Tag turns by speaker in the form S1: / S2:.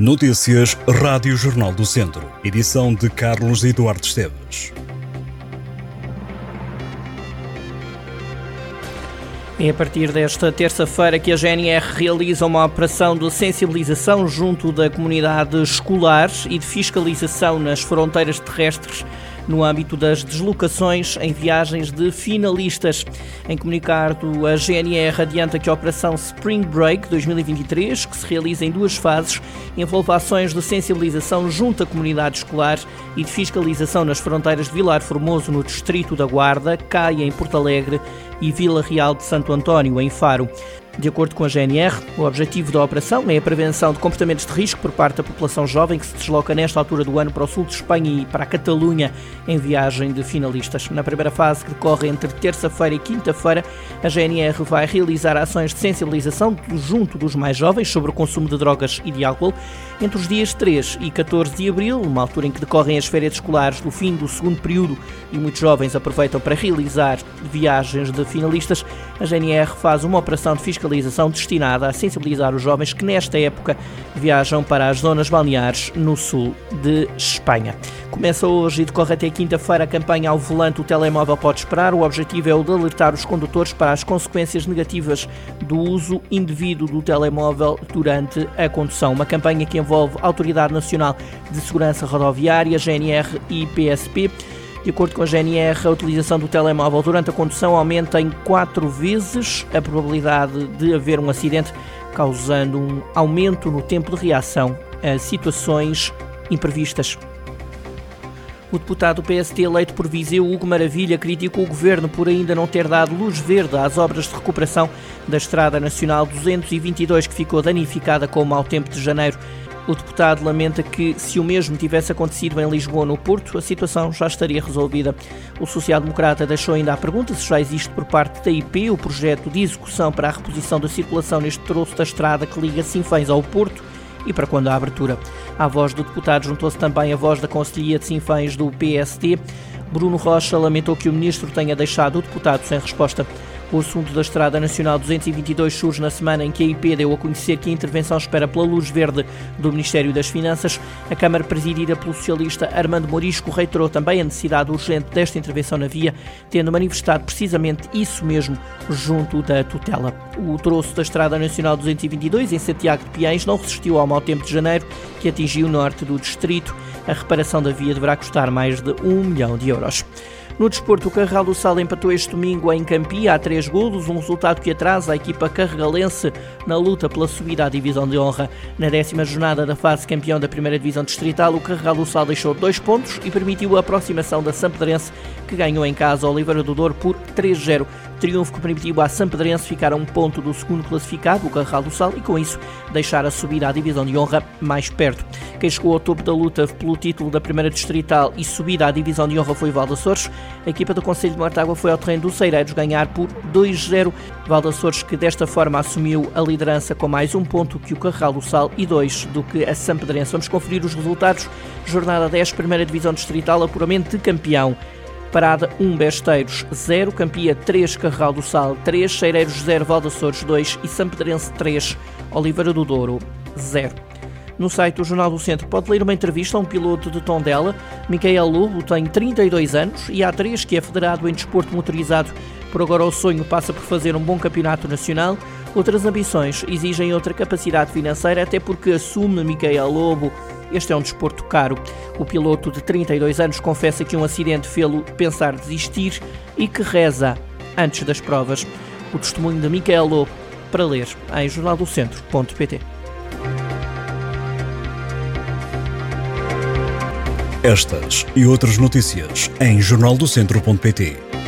S1: Notícias Rádio Jornal do Centro. Edição de Carlos Eduardo Esteves.
S2: É a partir desta terça-feira que a GNR realiza uma operação de sensibilização junto da comunidade escolar e de fiscalização nas fronteiras terrestres no âmbito das deslocações em viagens de finalistas. Em comunicado, a GNR adianta que a Operação Spring Break 2023, que se realiza em duas fases, envolve ações de sensibilização junto à comunidade escolar e de fiscalização nas fronteiras de Vilar Formoso, no distrito da Guarda, Caia, em Porto Alegre e Vila Real de Santo António, em Faro. De acordo com a GNR, o objetivo da operação é a prevenção de comportamentos de risco por parte da população jovem que se desloca nesta altura do ano para o sul de Espanha e para a Catalunha em viagem de finalistas. Na primeira fase, que decorre entre terça-feira e quinta-feira, a GNR vai realizar ações de sensibilização junto dos mais jovens sobre o consumo de drogas e de álcool entre os dias 3 e 14 de abril, uma altura em que decorrem as férias escolares do fim do segundo período e muitos jovens aproveitam para realizar viagens de finalistas. A GNR faz uma operação de fiscalização fiscalização destinada a sensibilizar os jovens que nesta época viajam para as zonas balneares no sul de Espanha. Começa hoje e decorre até quinta-feira a campanha ao volante O Telemóvel Pode Esperar. O objetivo é o de alertar os condutores para as consequências negativas do uso indevido do telemóvel durante a condução. Uma campanha que envolve a Autoridade Nacional de Segurança Rodoviária, GNR e PSP. De acordo com a GNR, a utilização do telemóvel durante a condução aumenta em quatro vezes a probabilidade de haver um acidente, causando um aumento no tempo de reação a situações imprevistas. O deputado do PST eleito por Viseu, Hugo Maravilha, criticou o governo por ainda não ter dado luz verde às obras de recuperação da Estrada Nacional 222, que ficou danificada com o mau tempo de janeiro. O deputado lamenta que, se o mesmo tivesse acontecido em Lisboa no Porto, a situação já estaria resolvida. O social-democrata deixou ainda a pergunta se já existe por parte da IP o projeto de execução para a reposição da circulação neste troço da estrada que liga Sinfãs ao Porto e para quando a abertura. À voz do deputado juntou-se também a voz da Conselhia de Sinfãs do PSD. Bruno Rocha lamentou que o ministro tenha deixado o deputado sem resposta. O assunto da Estrada Nacional 222 surge na semana em que a IP deu a conhecer que a intervenção espera pela luz verde do Ministério das Finanças. A Câmara, presidida pelo socialista Armando Morisco, reiterou também a necessidade urgente desta intervenção na via, tendo manifestado precisamente isso mesmo junto da tutela. O troço da Estrada Nacional 222, em Santiago de Piães, não resistiu ao mau tempo de janeiro, que atingiu o norte do distrito. A reparação da via deverá custar mais de um milhão de euros. No desporto, o Carral do Sal empatou este domingo em Campia a três golos, um resultado que atrasa a equipa carregalense na luta pela subida à divisão de honra. Na décima jornada da fase campeão da primeira divisão distrital, o Carral do Sal deixou dois pontos e permitiu a aproximação da Sampedrense, que ganhou em casa a Oliveira do Douro por 3-0. Triunfo que permitiu à Sampedrense ficar a um ponto do segundo classificado, o Carral do Sal, e com isso deixar a subida à divisão de honra mais perto. Quem chegou ao topo da luta pelo título da primeira distrital e subida à divisão de honra foi Valda Açores. A equipa do Conselho de Mortágua foi ao terreno dos Ceireiros ganhar por 2-0. Valda Açores que desta forma assumiu a liderança com mais um ponto que o Carral do Sal e dois do que a Sampedrense. Vamos conferir os resultados. Jornada 10, primeira divisão distrital, apuramento de campeão. Parada 1, Besteiros 0, Campia 3, Carral do Sal 3, Cheireiros 0, Valdaçores 2 e Sampedrense 3, Oliveira do Douro 0. No site do Jornal do Centro pode ler uma entrevista a um piloto de Tondela. Micael Lobo tem 32 anos e há 3 que é federado em desporto motorizado. Por agora o sonho passa por fazer um bom campeonato nacional. Outras ambições exigem outra capacidade financeira, até porque assume Micael Lobo este é um desporto caro. O piloto de 32 anos confessa que um acidente fê-lo pensar desistir e que reza antes das provas. O testemunho de Micael Lobo para ler em jornaldocentro.pt.
S1: Estas e outras notícias em jornaldocentro.pt.